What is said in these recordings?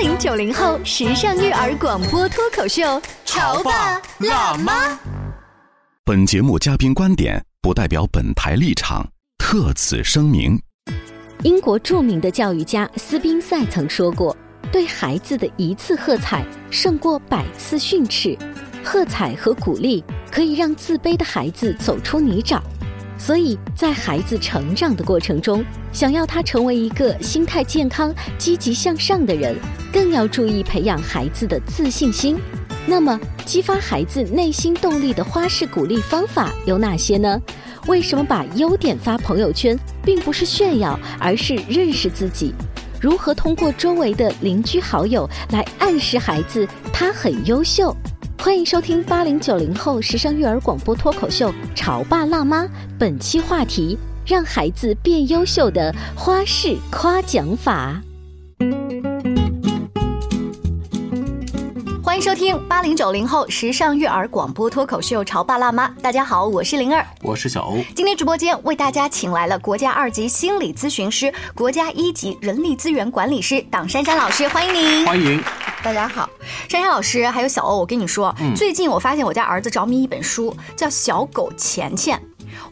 零九零后时尚育儿广播脱口秀，潮爸辣妈。本节目嘉宾观点不代表本台立场，特此声明。英国著名的教育家斯宾塞曾说过：“对孩子的一次喝彩胜过百次训斥。喝彩和鼓励可以让自卑的孩子走出泥沼。”所以在孩子成长的过程中，想要他成为一个心态健康、积极向上的人，更要注意培养孩子的自信心。那么，激发孩子内心动力的花式鼓励方法有哪些呢？为什么把优点发朋友圈，并不是炫耀，而是认识自己？如何通过周围的邻居好友来暗示孩子他很优秀？欢迎收听八零九零后时尚育儿广播脱口秀《潮爸辣妈》，本期话题：让孩子变优秀的花式夸奖法。欢迎收听八零九零后时尚育儿广播脱口秀《潮爸辣妈》。大家好，我是灵儿，我是小欧。今天直播间为大家请来了国家二级心理咨询师、国家一级人力资源管理师党珊珊老师，欢迎您！欢迎。大家好，珊珊老师，还有小欧，我跟你说，最近我发现我家儿子着迷一本书，叫《小狗钱钱》。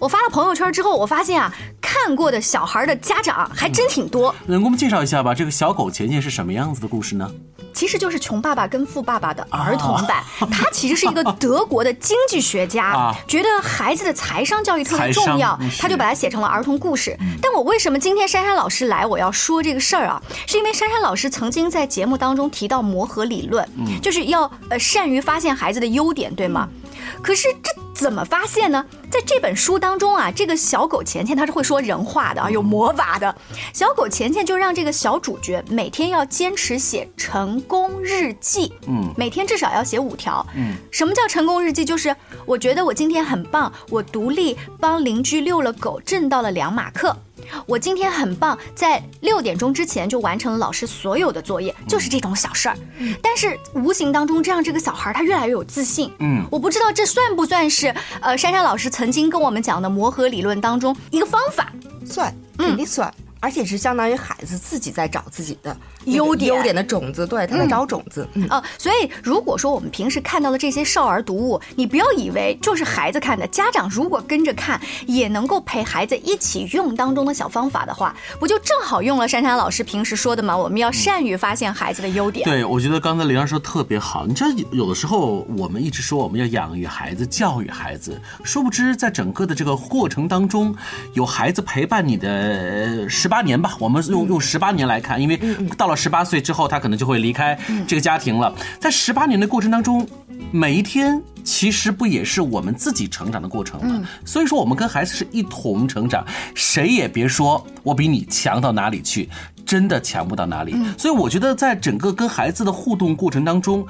我发了朋友圈之后，我发现啊，看过的小孩的家长还真挺多。能给我们介绍一下吧？这个小狗钱钱是什么样子的故事呢？其实就是穷爸爸跟富爸爸的儿童版。他其实是一个德国的经济学家，觉得孩子的财商教育特别重要，他就把它写成了儿童故事。但我为什么今天珊珊老师来，我要说这个事儿啊？是因为珊珊老师曾经在节目当中提到磨合理论，就是要呃善于发现孩子的优点，对吗？可是这怎么发现呢？在这本书当中啊，这个小狗钱钱它是会说人话的啊，有魔法的。小狗钱钱就让这个小主角每天要坚持写成功日记，嗯，每天至少要写五条，嗯。什么叫成功日记？就是我觉得我今天很棒，我独立帮邻居遛了狗，挣到了两马克。我今天很棒，在六点钟之前就完成了老师所有的作业，就是这种小事儿。但是无形当中，这让这个小孩他越来越有自信。嗯，我不知道这算不算是呃珊珊老师曾经跟我们讲的磨合理论当中一个方法？算，肯定算。而且是相当于孩子自己在找自己的优点优点的种子，对，他在找种子。啊，所以如果说我们平时看到的这些少儿读物，你不要以为就是孩子看的，家长如果跟着看，也能够陪孩子一起用当中的小方法的话，不就正好用了珊珊老师平时说的吗？我们要善于发现孩子的优点。对，我觉得刚才玲儿说特别好。你知道，有的时候我们一直说我们要养育孩子、教育孩子，殊不知在整个的这个过程当中，有孩子陪伴你的十八年吧，我们。用用十八年来看，因为到了十八岁之后，他可能就会离开这个家庭了。在十八年的过程当中，每一天其实不也是我们自己成长的过程吗？所以说，我们跟孩子是一同成长，谁也别说我比你强到哪里去，真的强不到哪里。所以我觉得，在整个跟孩子的互动过程当中。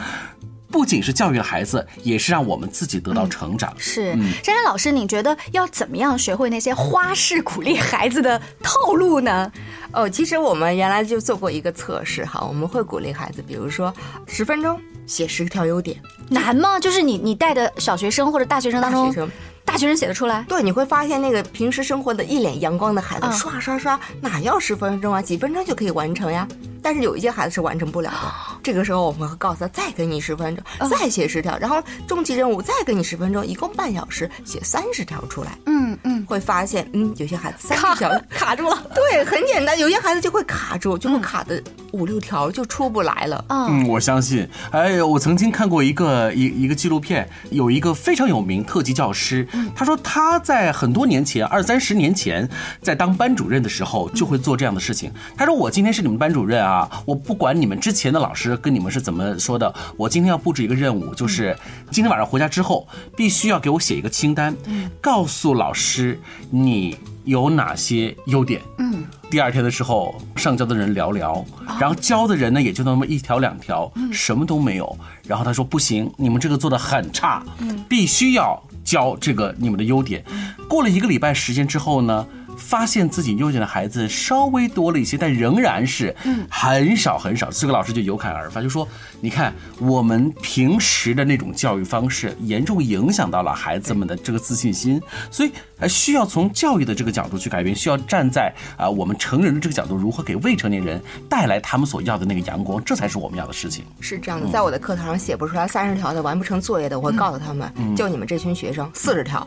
不仅是教育了孩子，也是让我们自己得到成长。是，珊珊老师，你觉得要怎么样学会那些花式鼓励孩子的套路呢？哦，其实我们原来就做过一个测试哈，我们会鼓励孩子，比如说十分钟写十条优点，难吗？就是你你带的小学生或者大学生当中，大学生写得出来？对，你会发现那个平时生活的一脸阳光的孩子，刷刷刷，哪要十分钟啊？几分钟就可以完成呀。但是有一些孩子是完成不了的，这个时候我们会告诉他再给你十分钟，再写十条，然后终极任务再给你十分钟，一共半小时写三十条出来。嗯嗯，会发现嗯有些孩子三十条卡住了。对，很简单，有些孩子就会卡住，就会卡的五六条就出不来了。嗯，我相信。哎，我曾经看过一个一一个纪录片，有一个非常有名特级教师，他说他在很多年前，二三十年前，在当班主任的时候就会做这样的事情。他说我今天是你们班主任啊。啊！我不管你们之前的老师跟你们是怎么说的，我今天要布置一个任务，就是今天晚上回家之后，必须要给我写一个清单，告诉老师你有哪些优点。嗯，第二天的时候上交的人寥寥，然后交的人呢也就那么一条两条，什么都没有。然后他说不行，你们这个做的很差，必须要交这个你们的优点。过了一个礼拜时间之后呢？发现自己优点的孩子稍微多了一些，但仍然是很少很少。这个老师就有感而发，就说：“你看，我们平时的那种教育方式，严重影响到了孩子们的这个自信心。所以，呃，需要从教育的这个角度去改变，需要站在啊我们成人的这个角度，如何给未成年人带来他们所要的那个阳光，这才是我们要的事情。是这样的，在我的课堂上写不出来三十条的完不成作业的，我会告诉他们，就你们这群学生四十条，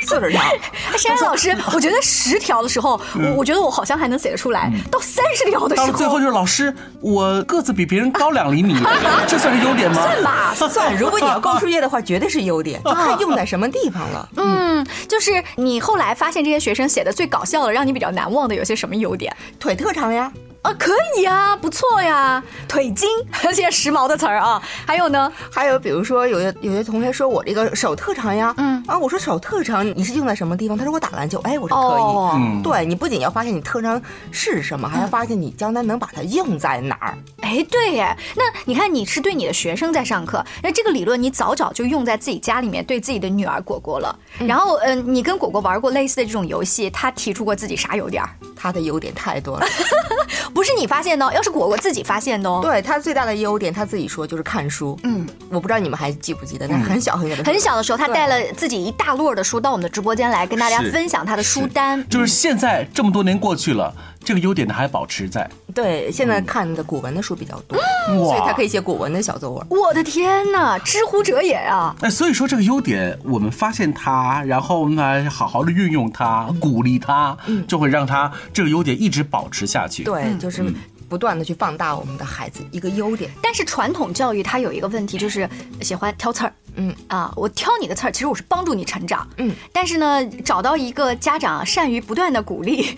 四十条。山山老师，我觉得十条的时候，我我觉得我好像还能写得出来，到三十条的时候，到最后就是老师，我个子比别人高两厘米，这算是优点吗？算吧，算。如果你要高数业的话，绝对是优点，就看用在什么地方了。嗯，就是你后来发现这些学生写的最搞笑的，让你比较难忘的有些什么优点？腿特长呀。啊，可以啊，不错呀，腿筋，现在时髦的词儿啊。还有呢，还有比如说，有些有些同学说我这个手特长呀，嗯啊，我说手特长，你是用在什么地方？他说我打篮球，哎，我说可以。对你不仅要发现你特长是什么，还要发现你将来能把它用在哪儿。哎，对耶，那你看你是对你的学生在上课，那这个理论你早早就用在自己家里面对自己的女儿果果了。然后，嗯，你跟果果玩过类似的这种游戏，他提出过自己啥优点？他的优点太多了。不是你发现的，要是果果自己发现的哦。对他最大的优点，他自己说就是看书。嗯，我不知道你们还记不记得，那很小很小的很小的时候，他带了自己一大摞的书到我们的直播间来，跟大家分享他的书单。就是现在这么多年过去了，这个优点呢还保持在。对，现在看的古文的书比较多，所以他可以写古文的小作文。我的天哪，知乎者也啊！哎，所以说这个优点，我们发现它，然后呢，好好的运用它，鼓励它，就会让它这个优点一直保持下去。对，就是。不断的去放大我们的孩子一个优点，但是传统教育它有一个问题，就是喜欢挑刺儿。嗯啊，我挑你的刺儿，其实我是帮助你成长。嗯，但是呢，找到一个家长善于不断的鼓励，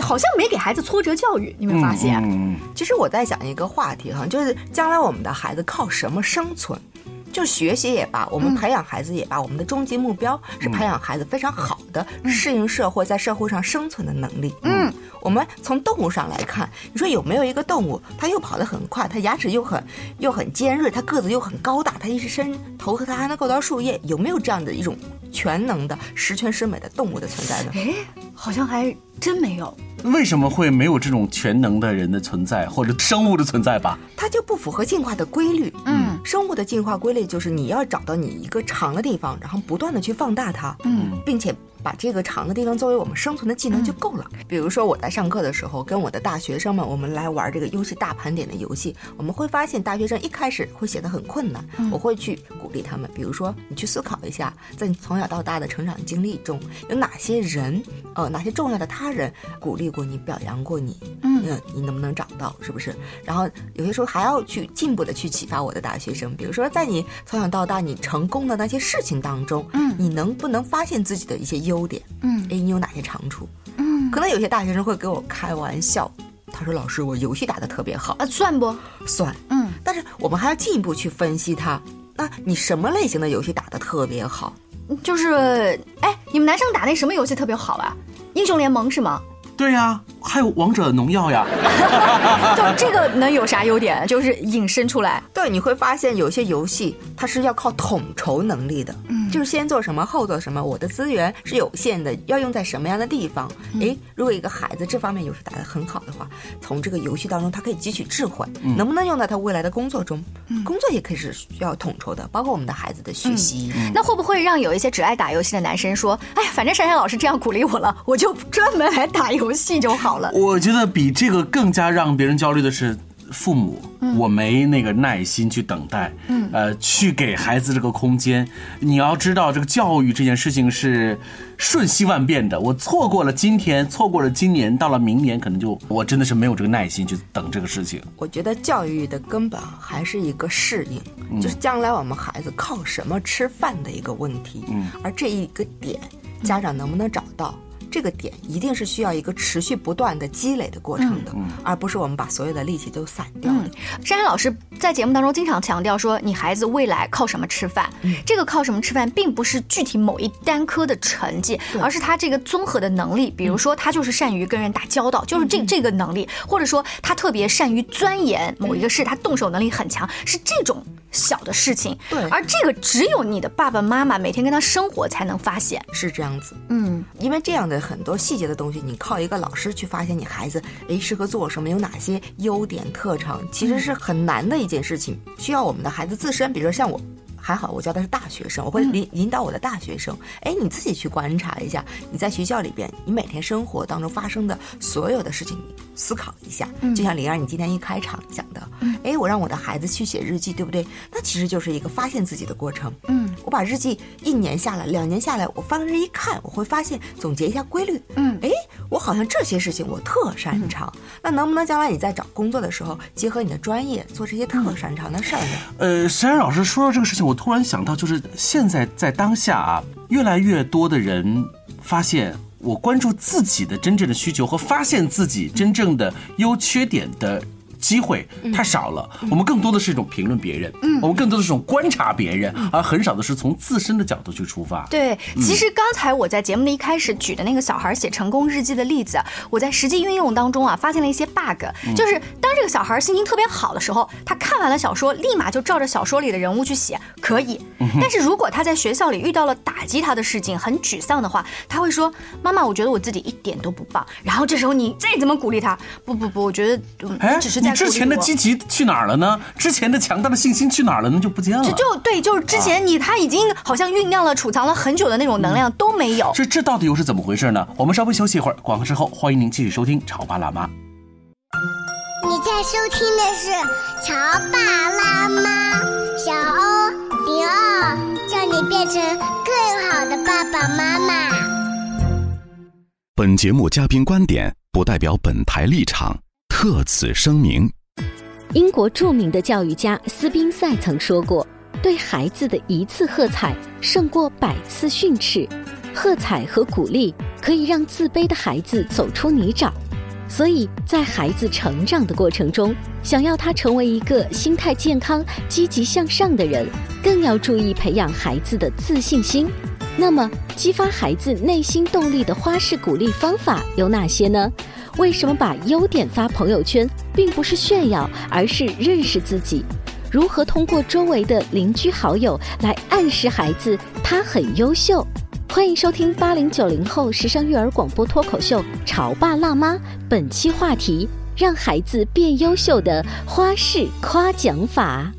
好像没给孩子挫折教育。你没发现？嗯，其实我在讲一个话题哈，就是将来我们的孩子靠什么生存？就学习也罢，我们培养孩子也罢，我们的终极目标是培养孩子非常好的适应社会，在社会上生存的能力。嗯，我们从动物上来看，你说有没有一个动物，它又跑得很快，它牙齿又很又很尖锐，它个子又很高大，它一伸头和它还能够到树叶，有没有这样的一种全能的十全十美的动物的存在呢？哎，好像还真没有。为什么会没有这种全能的人的存在或者生物的存在吧？它就不符合进化的规律。嗯，生物的进化规律就是你要找到你一个长的地方，然后不断的去放大它。嗯，并且。把这个长的地方作为我们生存的技能就够了。比如说我在上课的时候，跟我的大学生们，我们来玩这个游戏大盘点的游戏，我们会发现大学生一开始会写的很困难，我会去鼓励他们。比如说，你去思考一下，在你从小到大的成长经历中，有哪些人，呃，哪些重要的他人鼓励过你、表扬过你？嗯，你能不能找到？是不是？然后有些时候还要去进步的去启发我的大学生。比如说，在你从小到大你成功的那些事情当中，嗯，你能不能发现自己的一些优点，嗯，哎，你有哪些长处？嗯，可能有些大学生会给我开玩笑，他说：“老师，我游戏打的特别好啊，算不算？嗯，但是我们还要进一步去分析他，那你什么类型的游戏打的特别好？就是，哎，你们男生打那什么游戏特别好啊？英雄联盟是吗？”对呀，还有王者农药呀，就这个能有啥优点？就是引申出来。对，你会发现有些游戏它是要靠统筹能力的，嗯，就是先做什么后做什么。我的资源是有限的，要用在什么样的地方？哎，如果一个孩子这方面游戏打得很好的话，从这个游戏当中他可以汲取智慧，能不能用到他未来的工作中？工作也可以是需要统筹的，包括我们的孩子的学习。那会不会让有一些只爱打游戏的男生说：“哎呀，反正珊珊老师这样鼓励我了，我就专门来打。”游戏就好了。我觉得比这个更加让别人焦虑的是父母，我没那个耐心去等待，嗯，呃，去给孩子这个空间。你要知道，这个教育这件事情是瞬息万变的。我错过了今天，错过了今年，到了明年，可能就我真的是没有这个耐心去等这个事情。我觉得教育的根本还是一个适应，就是将来我们孩子靠什么吃饭的一个问题。嗯，而这一个点，家长能不能找到？这个点一定是需要一个持续不断的积累的过程的，而不是我们把所有的力气都散掉的。珊珊老师在节目当中经常强调说，你孩子未来靠什么吃饭？这个靠什么吃饭，并不是具体某一单科的成绩，而是他这个综合的能力。比如说，他就是善于跟人打交道，就是这这个能力，或者说他特别善于钻研某一个事，他动手能力很强，是这种小的事情。对，而这个只有你的爸爸妈妈每天跟他生活才能发现，是这样子。嗯，因为这样的。很多细节的东西，你靠一个老师去发现你孩子哎适合做什么，有哪些优点特长，其实是很难的一件事情，需要我们的孩子自身，比如说像我。还好我教的是大学生，我会引引导我的大学生。哎，你自己去观察一下，你在学校里边，你每天生活当中发生的所有的事情，你思考一下。就像灵儿，你今天一开场讲的，哎，我让我的孩子去写日记，对不对？那其实就是一个发现自己的过程。嗯，我把日记一年下来，两年下来，我翻着一看，我会发现总结一下规律。嗯，哎，我好像这些事情我特擅长。那能不能将来你在找工作的时候，结合你的专业做这些特擅长的事儿呢？呃，沈然老师说到这个事情，我突然想到，就是现在在当下啊，越来越多的人发现，我关注自己的真正的需求和发现自己真正的优缺点的。机会太少了，我们更多的是一种评论别人，嗯，我们更多的是一种观察别人，而很少的是从自身的角度去出发。对，其实刚才我在节目的一开始举的那个小孩写成功日记的例子，我在实际运用当中啊，发现了一些 bug，就是当这个小孩心情特别好的时候，他看完了小说，立马就照着小说里的人物去写，可以。但是如果他在学校里遇到了打击他的事情，很沮丧的话，他会说：“妈妈，我觉得我自己一点都不棒。”然后这时候你再怎么鼓励他，不不不，我觉得只是在。之前的积极去哪儿了呢？之前的强大的信心去哪儿了呢？就不见了。就对，就是之前你他已经好像酝酿了、储藏了很久的那种能量都没有。这这到底又是怎么回事呢？我们稍微休息一会儿，广告之后欢迎您继续收听《潮爸辣妈》。你在收听的是《潮爸辣妈》，小欧零二，叫你变成更好的爸爸妈妈。本节目嘉宾观点不代表本台立场。特此声明。英国著名的教育家斯宾塞曾说过：“对孩子的一次喝彩胜过百次训斥。喝彩和鼓励可以让自卑的孩子走出泥沼。所以在孩子成长的过程中，想要他成为一个心态健康、积极向上的人，更要注意培养孩子的自信心。那么，激发孩子内心动力的花式鼓励方法有哪些呢？”为什么把优点发朋友圈，并不是炫耀，而是认识自己？如何通过周围的邻居好友来暗示孩子他很优秀？欢迎收听八零九零后时尚育儿广播脱口秀《潮爸辣妈》，本期话题：让孩子变优秀的花式夸奖法。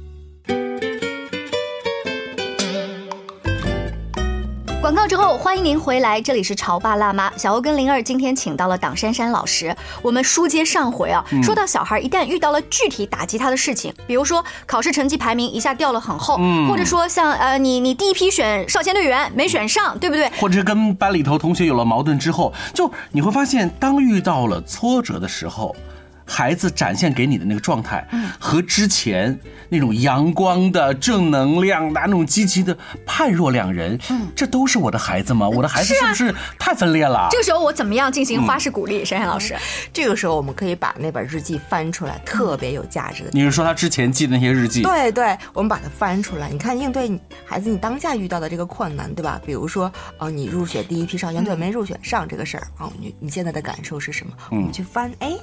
告之后，欢迎您回来，这里是潮爸辣妈。小欧跟灵儿今天请到了党珊珊老师。我们书接上回啊，说到小孩一旦遇到了具体打击他的事情，比如说考试成绩排名一下掉了很厚，或者说像呃你你第一批选少先队员没选上，对不对？或者是跟班里头同学有了矛盾之后，就你会发现，当遇到了挫折的时候。孩子展现给你的那个状态，和之前那种阳光的正能量的那种积极的判若两人。嗯，这都是我的孩子吗？我的孩子是不是太分裂了？这个时候我怎么样进行花式鼓励？珊珊老师，这个时候我们可以把那本日记翻出来，特别有价值的。你是说他之前记的那些日记？对对，我们把它翻出来，你看应对孩子你当下遇到的这个困难，对吧？比如说哦，你入选第一批少先队没入选上这个事儿哦，你你现在的感受是什么？我们去翻，哎，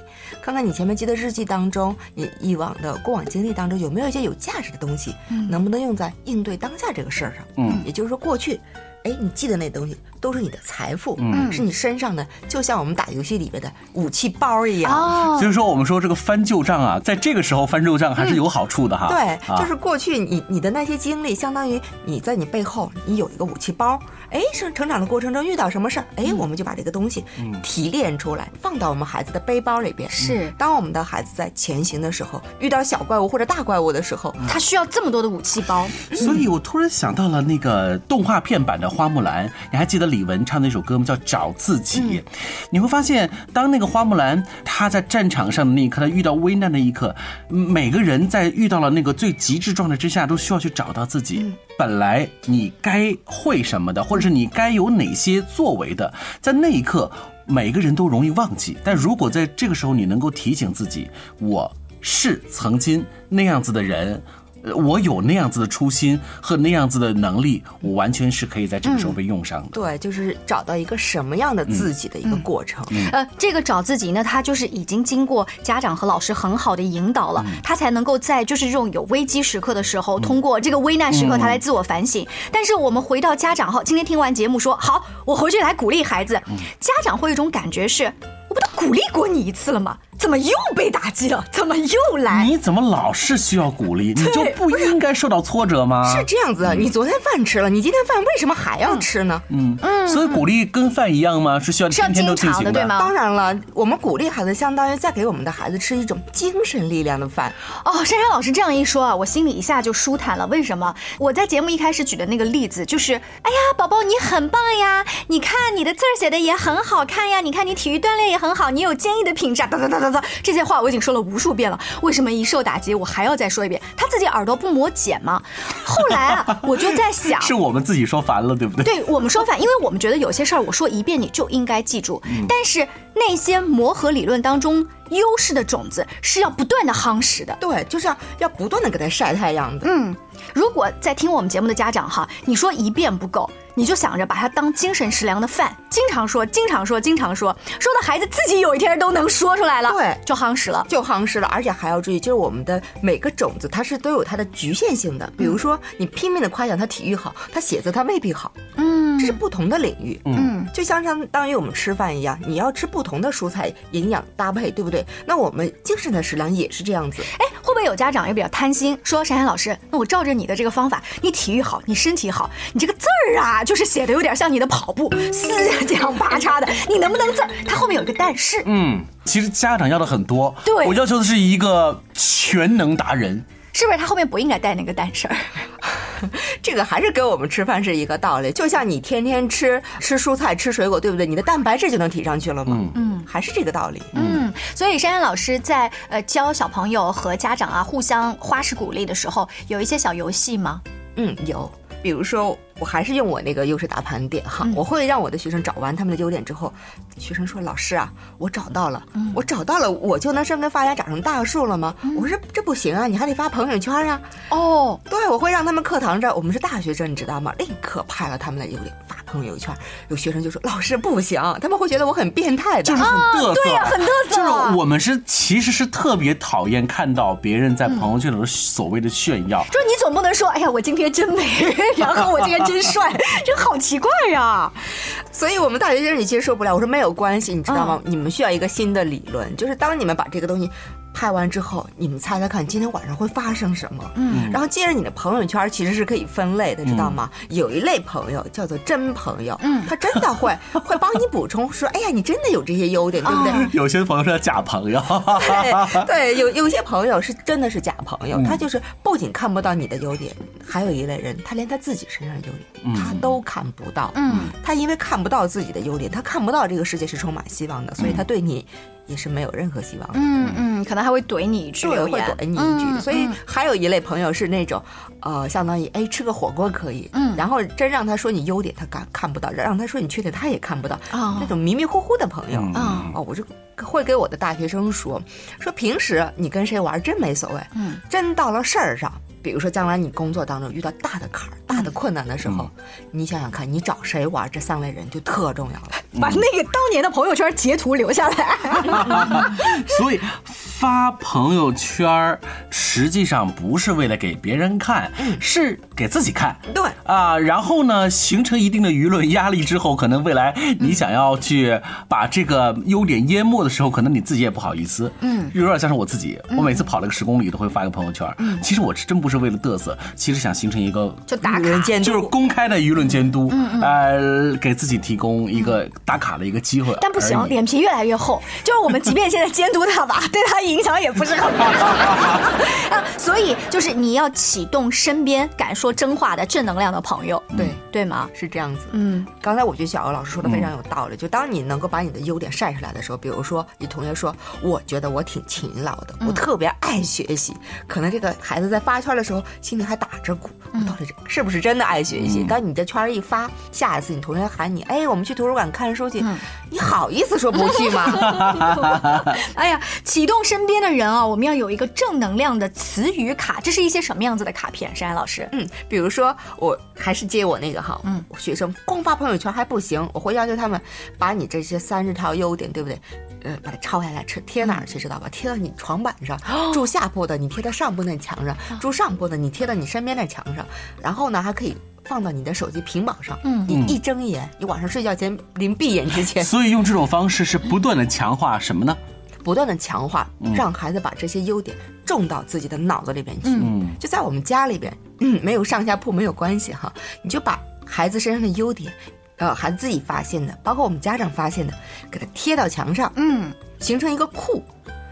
看看你。前面记的日记当中，你以往的过往经历当中有没有一些有价值的东西？嗯，能不能用在应对当下这个事儿上？嗯，也就是说过去，哎，你记得那东西都是你的财富，嗯，是你身上的，就像我们打游戏里边的武器包一样。哦，所以说我们说这个翻旧账啊，在这个时候翻旧账还是有好处的哈。对，就是过去你你的那些经历，相当于你在你背后你有一个武器包。哎，成成长的过程中遇到什么事儿，哎，我们就把这个东西提炼出来，放到我们孩子的背包里边。是，当我们的孩子在前行的时候，遇到小怪物或者大怪物的时候，他需要这么多的武器包。所以我突然想到了那个动画片版的花木兰，你还记得李玟唱那首歌吗？叫《找自己》。你会发现，当那个花木兰她在战场上的那一刻，她遇到危难的一刻，每个人在遇到了那个最极致状态之下，都需要去找到自己。本来你该会什么的，或者是你该有哪些作为的，在那一刻，每个人都容易忘记。但如果在这个时候，你能够提醒自己，我是曾经那样子的人。我有那样子的初心和那样子的能力，我完全是可以在这个时候被用上的。对，就是找到一个什么样的自己的一个过程。呃，这个找自己呢，他就是已经经过家长和老师很好的引导了，他才能够在就是这种有危机时刻的时候，通过这个危难时刻，他来自我反省。但是我们回到家长后，今天听完节目说好，我回去来鼓励孩子，家长会有一种感觉是。我不都鼓励过你一次了吗？怎么又被打击了？怎么又来？你怎么老是需要鼓励？你就不应该受到挫折吗？是这样子，你昨天饭吃了，你今天饭为什么还要吃呢？嗯嗯，所以鼓励跟饭一样吗？是需要天天都进行的，对吗？当然了，我们鼓励孩子，相当于在给我们的孩子吃一种精神力量的饭。哦，珊珊老师这样一说啊，我心里一下就舒坦了。为什么？我在节目一开始举的那个例子就是，哎呀，宝宝你很棒呀，你看你的字儿写的也很好看呀，你看你体育锻炼也很好，你有坚毅的品质，哒哒哒哒哒，这些话我已经说了无数遍了。为什么一受打击我还要再说一遍？他自己耳朵不磨茧吗？后来啊，我就在想，是我们自己说烦了，对不对？对我们说烦，因为我们觉得有些事儿我说一遍你就应该记住，但是那些磨合理论当中。优势的种子是要不断的夯实的，对，就是要要不断的给它晒太阳的。嗯，如果在听我们节目的家长哈，你说一遍不够，你就想着把它当精神食粮的饭，经常说，经常说，经常说，说的孩子自己有一天都能说出来了，对，就夯实了，就夯实了。而且还要注意，就是我们的每个种子它是都有它的局限性的。比如说，你拼命的夸奖他体育好，他写字他未必好，嗯，这是不同的领域，嗯，就像相当于我们吃饭一样，你要吃不同的蔬菜，营养搭配，对不对？那我们精神的食粮也是这样子。哎，会不会有家长也比较贪心，说珊珊老师，那我照着你的这个方法，你体育好，你身体好，你这个字儿啊，就是写的有点像你的跑步，四这样八 叉的，你能不能字儿？它后面有一个但是。嗯，其实家长要的很多，对我要求的是一个全能达人。是不是他后面不应该带那个但是？这个还是跟我们吃饭是一个道理，就像你天天吃吃蔬菜、吃水果，对不对？你的蛋白质就能提上去了吗？嗯，还是这个道理。嗯，所以珊珊老师在呃教小朋友和家长啊互相花式鼓励的时候，有一些小游戏吗？嗯，有，比如说。我还是用我那个优势大盘点哈，我会让我的学生找完他们的优点之后，学生说：“老师啊，我找到了，我找到了，我就能生根发芽长成大树了吗？”我说：“这不行啊，你还得发朋友圈啊。”哦，对，我会让他们课堂这，我们是大学生，你知道吗？立刻拍了他们的优点发朋友圈。有学生就说：“老师不行，他们会觉得我很变态的，就是很嘚瑟，对呀，很嘚瑟。”就是我们是其实是特别讨厌看到别人在朋友圈里所谓的炫耀。总不能说：“哎呀，我今天真美，然后我今天。”真帅，这好奇怪呀！所以我们大学生也接受不了。我说没有关系，你知道吗？你们需要一个新的理论，就是当你们把这个东西。拍完之后，你们猜猜看，今天晚上会发生什么？嗯，然后接着你的朋友圈其实是可以分类的，知道吗？有一类朋友叫做真朋友，嗯，他真的会 会帮你补充，说，哎呀，你真的有这些优点，对不对？有些朋友是假朋友，对，有有些朋友是真的是假朋友，他就是不仅看不到你的优点，还有一类人，他连他自己身上的优点他都看不到，嗯，他因为看不到自己的优点，他看不到这个世界是充满希望的，所以他对你。也是没有任何希望。嗯嗯，可能还会怼你一句，会怼你一句。所以还有一类朋友是那种，呃，相当于哎吃个火锅可以，嗯，然后真让他说你优点，他看看不到；让他说你缺点，他也看不到。那种迷迷糊糊的朋友啊，哦，我就会给我的大学生说，说平时你跟谁玩真没所谓，嗯，真到了事儿上。比如说，将来你工作当中遇到大的坎儿、大的困难的时候，你想想看，你找谁玩？这三类人就特重要了。把那个当年的朋友圈截图留下来。所以发朋友圈实际上不是为了给别人看，是给自己看。对啊，然后呢，形成一定的舆论压力之后，可能未来你想要去把这个优点淹没的时候，可能你自己也不好意思。嗯，有点像是我自己，我每次跑了个十公里都会发一个朋友圈。嗯，其实我是真不是。为了嘚瑟，其实想形成一个就打卡监督，就是公开的舆论监督，呃，给自己提供一个打卡的一个机会。但不行，脸皮越来越厚。就是我们即便现在监督他吧，对他影响也不是很大。所以就是你要启动身边敢说真话的正能量的朋友，对对吗？是这样子。嗯，刚才我觉得小欧老师说的非常有道理。就当你能够把你的优点晒出来的时候，比如说你同学说，我觉得我挺勤劳的，我特别爱学习，可能这个孩子在发圈的。时候心里还打着鼓，我到底是不是真的爱学习？当你的圈一发，下一次你同学喊你，哎，我们去图书馆看书去，你好意思说不去吗？哎呀，启动身边的人啊，我们要有一个正能量的词语卡，这是一些什么样子的卡片？山安老师，嗯，比如说我还是接我那个哈，嗯，学生光发朋友圈还不行，我会要求他们把你这些三十条优点，对不对？呃，把它抄下来，贴贴哪儿去？知道吧？贴到你床板上。住下铺的，你贴到上铺那墙上；住上铺的，你贴到你身边那墙上。然后呢，还可以放到你的手机屏保上。嗯，你一睁眼，你晚上睡觉前临闭眼之前。所以用这种方式是不断的强化什么呢？不断的强化，让孩子把这些优点种到自己的脑子里边去。嗯，就在我们家里边，嗯，没有上下铺没有关系哈，你就把孩子身上的优点，呃，孩子自己发现的，包括我们家长发现的，给他贴到墙上，嗯，形成一个库。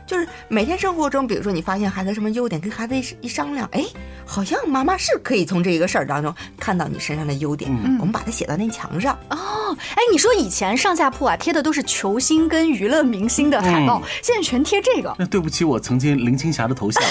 就是每天生活中，比如说你发现孩子什么优点，跟孩子一一商量，哎，好像妈妈是可以从这一个事儿当中看到你身上的优点，我们把它写到那墙上。哦，哎，你说以前上下铺啊贴的都是球星跟娱乐明星的海报，现在全贴这个。那对不起，我曾经林青霞的头像，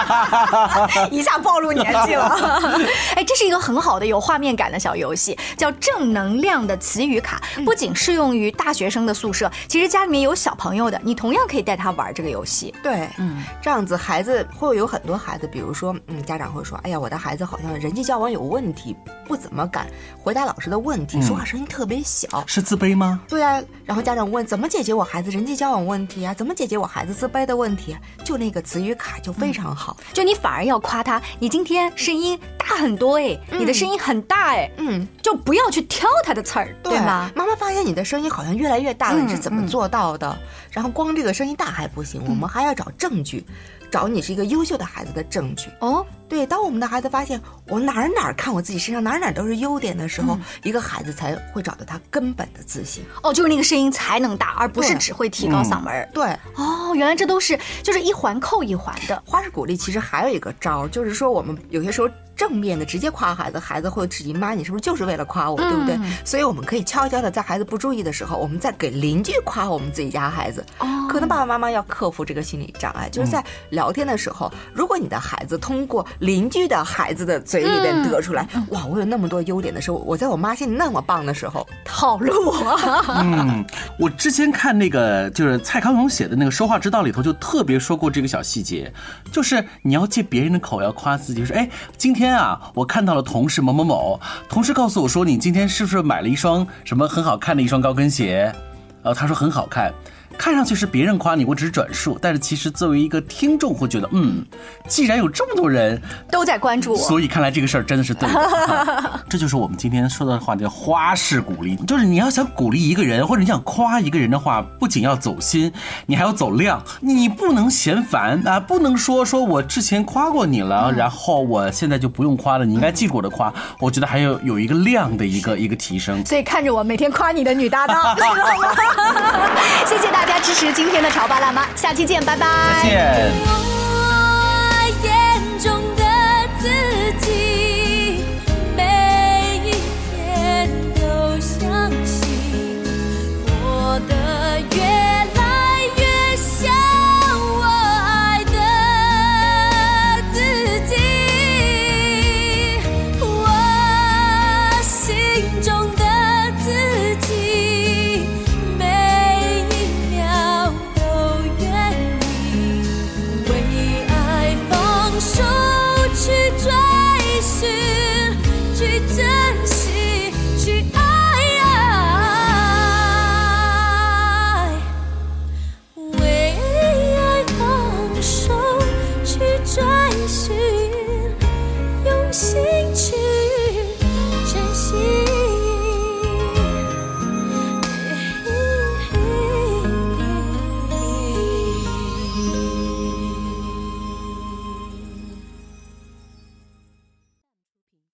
一下暴露年纪了。哎，这是一个很好的有画面感的小游戏，叫正能量的词语卡，不仅适用于大学生的宿舍，其实家里面有小朋友的，你同样可以带他玩。这个游戏对，嗯，这样子孩子会有很多孩子，比如说，嗯，家长会说，哎呀，我的孩子好像人际交往有问题，不怎么敢回答老师的问题，说话声音特别小，是自卑吗？对啊，然后家长问怎么解决我孩子人际交往问题啊？怎么解决我孩子自卑的问题？就那个词语卡就非常好，就你反而要夸他，你今天声音大很多哎，你的声音很大哎，嗯，就不要去挑他的刺儿，对吗？妈妈发现你的声音好像越来越大了，你是怎么做到的？然后光这个声音大还不行，我们还要找证据，找你是一个优秀的孩子的证据。哦，对，当我们的孩子发现我哪儿哪儿看我自己身上哪儿哪儿都是优点的时候，一个孩子才会找到他根本的自信。哦，就是那个声音才能大，而不是只会提高嗓门。对，哦，原来这都是就是一环扣一环的。花式鼓励其实还有一个招儿，就是说我们有些时候。正面的直接夸孩子，孩子会质疑妈，你是不是就是为了夸我，对不对？所以我们可以悄悄的在孩子不注意的时候，我们再给邻居夸我们自己家孩子。可能爸爸妈妈要克服这个心理障碍，就是在聊天的时候，如果你的孩子通过邻居的孩子的嘴里边得出来，哇，我有那么多优点的时候，我在我妈心里那么棒的时候，套路我！嗯，我之前看那个就是蔡康永写的那个《说话之道》里头，就特别说过这个小细节，就是你要借别人的口要夸自己，说哎，今天。天啊！我看到了同事某某某，同事告诉我说，你今天是不是买了一双什么很好看的一双高跟鞋？呃，他说很好看。看上去是别人夸你，我只是转述，但是其实作为一个听众会觉得，嗯，既然有这么多人都在关注我，所以看来这个事儿真的是对的。这就是我们今天说的话，叫花式鼓励，就是你要想鼓励一个人，或者你想夸一个人的话，不仅要走心，你还要走量，你不能嫌烦啊，不能说说我之前夸过你了，然后我现在就不用夸了，你应该记住我的夸。我觉得还有有一个量的一个一个提升。所以看着我每天夸你的女搭档，知道吗？谢谢大家。大家支持今天的潮爸辣妈，下期见，拜拜。再见。